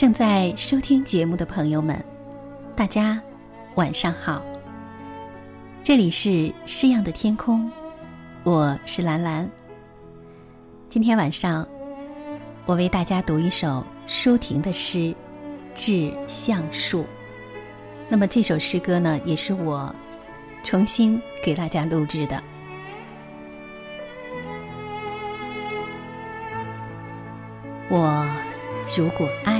正在收听节目的朋友们，大家晚上好。这里是诗样的天空，我是兰兰。今天晚上，我为大家读一首舒婷的诗《致橡树》。那么这首诗歌呢，也是我重新给大家录制的。我如果爱，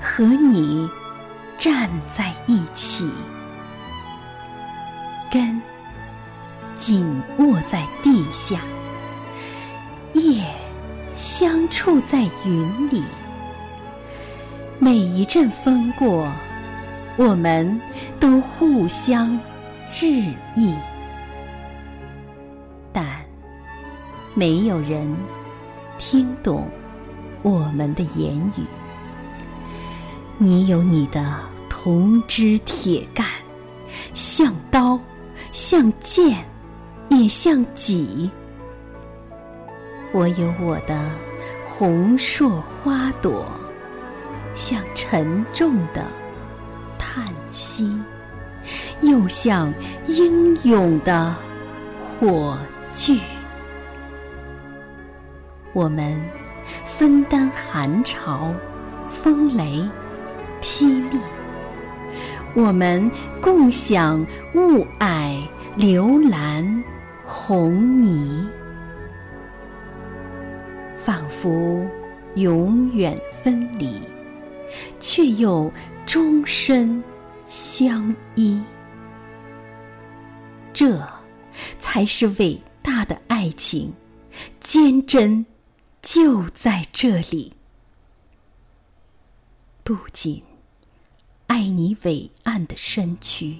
和你站在一起，根紧握在地下，叶相触在云里。每一阵风过，我们都互相致意。但没有人听懂我们的言语。你有你的铜枝铁干，像刀，像剑，也像戟。我有我的红硕花朵，像沉重的叹息，又像英勇的火炬。我们分担寒潮、风雷、霹雳；我们共享雾霭、流岚、红泥，仿佛永远分离，却又终身相依。这才是伟大的爱情，坚贞。就在这里，不仅爱你伟岸的身躯，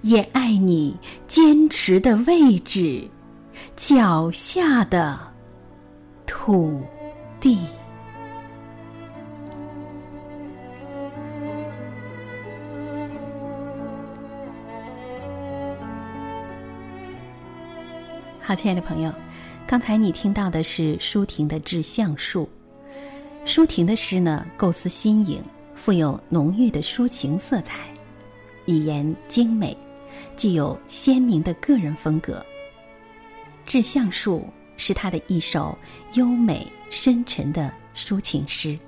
也爱你坚持的位置，脚下的土地。好，亲爱的朋友。刚才你听到的是舒婷的《致橡树》。舒婷的诗呢，构思新颖，富有浓郁的抒情色彩，语言精美，具有鲜明的个人风格。《致橡树》是他的一首优美深沉的抒情诗。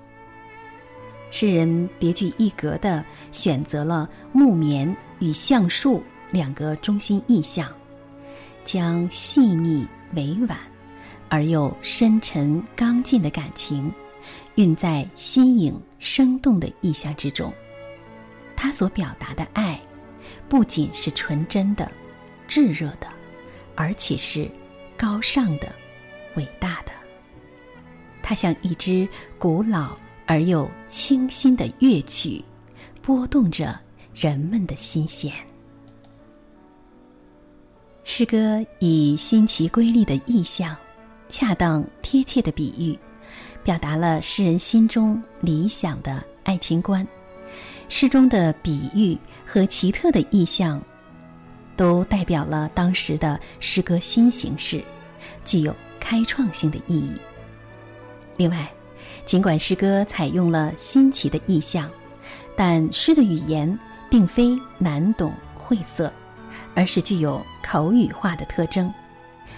诗人别具一格的选择了木棉与橡树两个中心意象，将细腻。委婉而又深沉刚劲的感情，蕴在新颖生动的意象之中。他所表达的爱，不仅是纯真的、炙热的，而且是高尚的、伟大的。它像一支古老而又清新的乐曲，拨动着人们的心弦。诗歌以新奇瑰丽的意象，恰当贴切的比喻，表达了诗人心中理想的爱情观。诗中的比喻和奇特的意象，都代表了当时的诗歌新形式，具有开创性的意义。另外，尽管诗歌采用了新奇的意象，但诗的语言并非难懂晦涩。而是具有口语化的特征，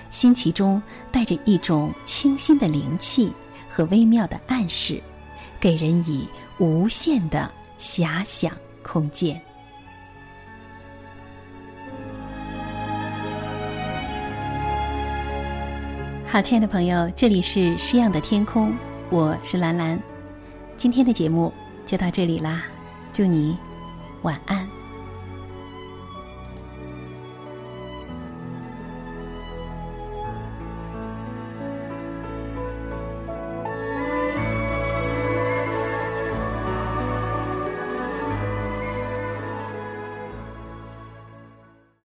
新奇中带着一种清新的灵气和微妙的暗示，给人以无限的遐想空间。好，亲爱的朋友，这里是诗样的天空，我是兰兰。今天的节目就到这里啦，祝你晚安。